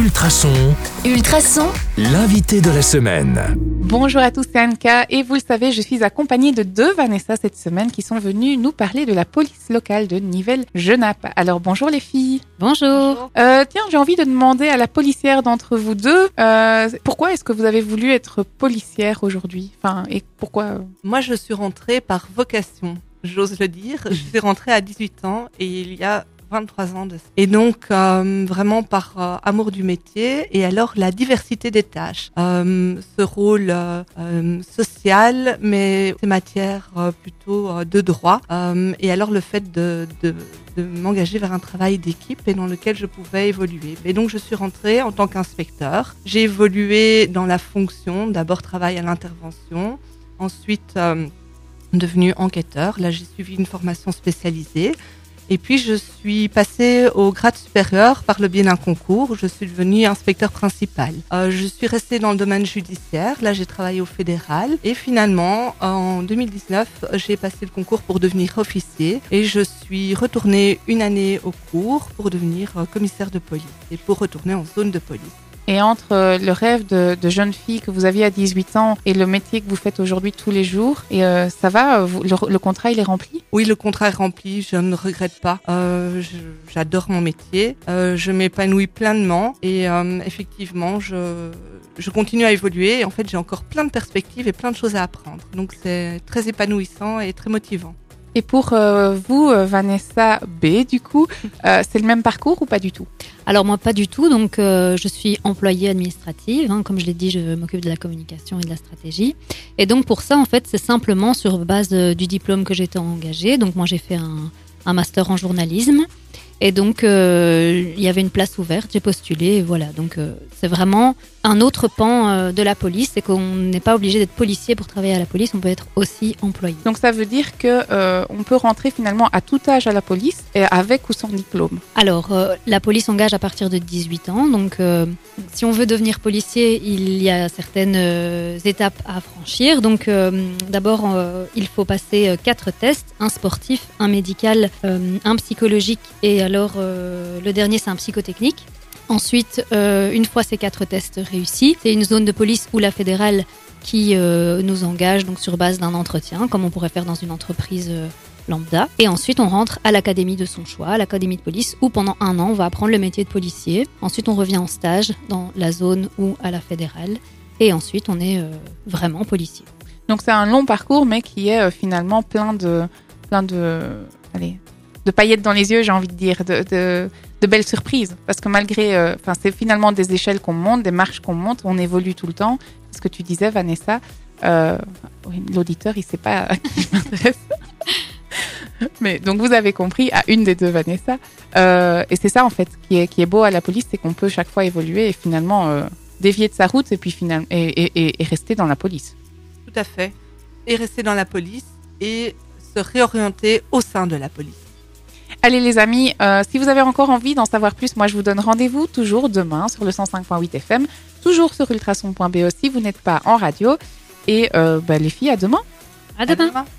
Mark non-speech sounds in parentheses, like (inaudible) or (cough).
Ultrason, Ultrason, l'invité de la semaine. Bonjour à tous, c'est Anka et vous le savez, je suis accompagnée de deux Vanessa cette semaine qui sont venues nous parler de la police locale de Nivelles-Genappe. Alors bonjour les filles. Bonjour. Euh, tiens, j'ai envie de demander à la policière d'entre vous deux, euh, pourquoi est-ce que vous avez voulu être policière aujourd'hui? Enfin, et pourquoi? Moi, je suis rentrée par vocation, j'ose le dire. Je suis rentrée à 18 ans et il y a 23 ans de ça. Et donc, euh, vraiment par euh, amour du métier et alors la diversité des tâches. Euh, ce rôle social, mais ces matières plutôt de droit. Et alors le fait de, m'engager vers un travail d'équipe et dans lequel je pouvais évoluer. Et donc, je suis rentrée en tant qu'inspecteur. J'ai évolué dans la fonction, d'abord travail à l'intervention, ensuite euh, devenu enquêteur. Là, j'ai suivi une formation spécialisée. Et puis, je suis passée au grade supérieur par le biais d'un concours. Je suis devenue inspecteur principal. Euh, je suis restée dans le domaine judiciaire. Là, j'ai travaillé au fédéral. Et finalement, en 2019, j'ai passé le concours pour devenir officier. Et je suis retournée une année au cours pour devenir euh, commissaire de police et pour retourner en zone de police. Et entre euh, le rêve de, de jeune fille que vous aviez à 18 ans et le métier que vous faites aujourd'hui tous les jours, et euh, ça va, euh, vous- le, le contrat il est rempli? Oui, le contrat est rempli, je ne regrette pas. Euh, J'adore mon métier, euh, je m'épanouis pleinement et effectivement, je, je continue à évoluer. Et en fait, j'ai encore plein de perspectives et plein de choses à apprendre. Donc, c'est très épanouissant et très motivant. Et pour vous, Vanessa B, du coup, c'est le même parcours ou pas du tout? Alors moi pas du tout, donc euh, je suis employée administrative, hein, comme je l'ai dit, je m'occupe de la communication et de la stratégie. Et donc pour ça en fait c'est simplement sur base euh, du diplôme que j'étais engagée. Donc moi j'ai fait un, un master en journalisme et donc euh, il y avait une place ouverte, j'ai postulé et voilà. Donc euh, c'est vraiment un autre pan euh, de la police, c'est qu'on n'est pas obligé d'être policier pour travailler à la police, on peut être aussi employé. Donc ça veut dire que on peut rentrer finalement à tout âge à la police, et avec ou sans diplôme? Alors, la police engage à partir de 18 ans. Donc, si on veut devenir policier, il y a certaines euh, étapes à franchir. Donc, euh, d'abord, euh, il faut passer quatre tests un sportif, un médical, un psychologique et alors le dernier, c'est un psychotechnique. Ensuite, une fois ces quatre tests réussis, c'est une zone de police ou la fédérale qui nous engage donc sur base d'un entretien, comme on pourrait faire dans une entreprise Et ensuite, on rentre à l'académie de son choix, à l'académie de police, où pendant un an, on va apprendre le métier de policier. Ensuite, on revient en stage dans la zone ou à la fédérale. Et ensuite, on est euh, vraiment policier. Donc c'est un long parcours, mais qui est euh, finalement plein de, plein de, allez, de paillettes dans les yeux, j'ai envie de dire, de, belles surprises. Parce que malgré, euh, enfin, c'est finalement des échelles qu'on monte, des marches qu'on monte, on évolue tout le temps. Ce que tu disais, Vanessa, l'auditeur, il sait pas à qui je m'adresse. (laughs) Mais donc vous avez compris à une des deux Vanessa. Euh, et c'est ça en fait qui est, qui est beau à la police, c'est qu'on peut chaque fois évoluer et finalement euh, dévier de sa route et puis finalement et, et, et- et rester dans la police. Tout à fait. Et rester dans la police et se réorienter au sein de la police. Allez les amis, euh, si vous avez encore envie d'en savoir plus, moi je vous donne rendez-vous toujours demain sur le 105.8 FM, toujours sur ultrason.be si vous n'êtes pas en radio. Et euh, bah, les filles, à demain. À demain. À demain.